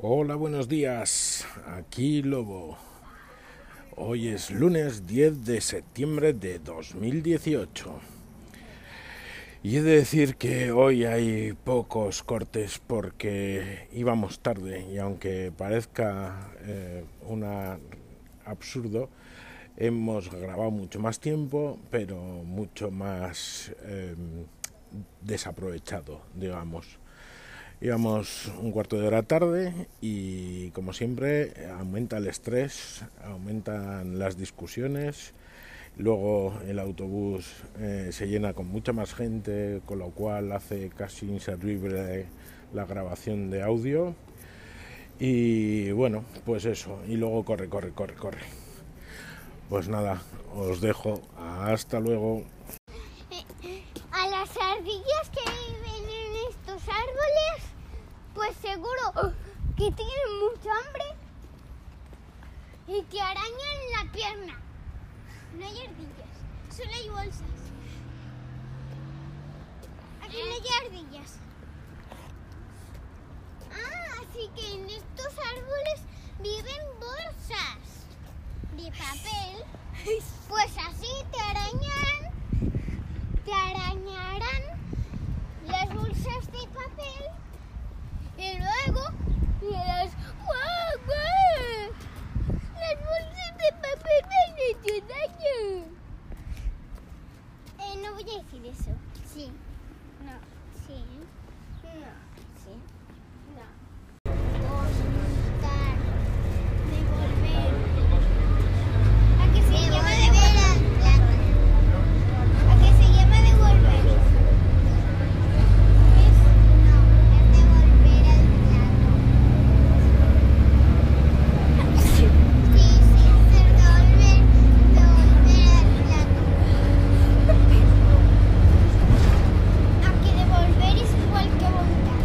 Hola, buenos días. Aquí Lobo. Hoy es lunes 10 de septiembre de 2018. Y he de decir que hoy hay pocos cortes porque íbamos tarde y aunque parezca eh, una absurdo, hemos grabado mucho más tiempo, pero mucho más eh, desaprovechado, digamos. Íbamos un cuarto de hora tarde y como siempre aumenta el estrés, aumentan las discusiones, luego el autobús eh, se llena con mucha más gente, con lo cual hace casi inservible la grabación de audio y bueno, pues eso, y luego corre, corre, corre, corre. Pues nada, os dejo, hasta luego. A las ardillas que viven en estos árboles, pues seguro que tienen mucha hambre y te arañan la pierna. No hay ardillas, solo hay bolsas. Aquí no hay ardillas. Ah, así que en estos árboles viven bolsas de papel. Pues así te arañan, te arañarán las bolsas de papel y luego dirás, ¡Guau, guau! Las bolsas de papel me han hecho daño. Eh, no voy a decir eso. Sí. No. Sí. No. Sí. No. Buscar. Devolver. ¿A que se llama devolver? ¿A que se llama devolver? Es, no, es devolver el plato. Sí, sí, es devolver, devolver el plato. A que devolver es igual que volcar.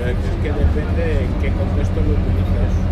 Es depende en qué contexto lo utilizas.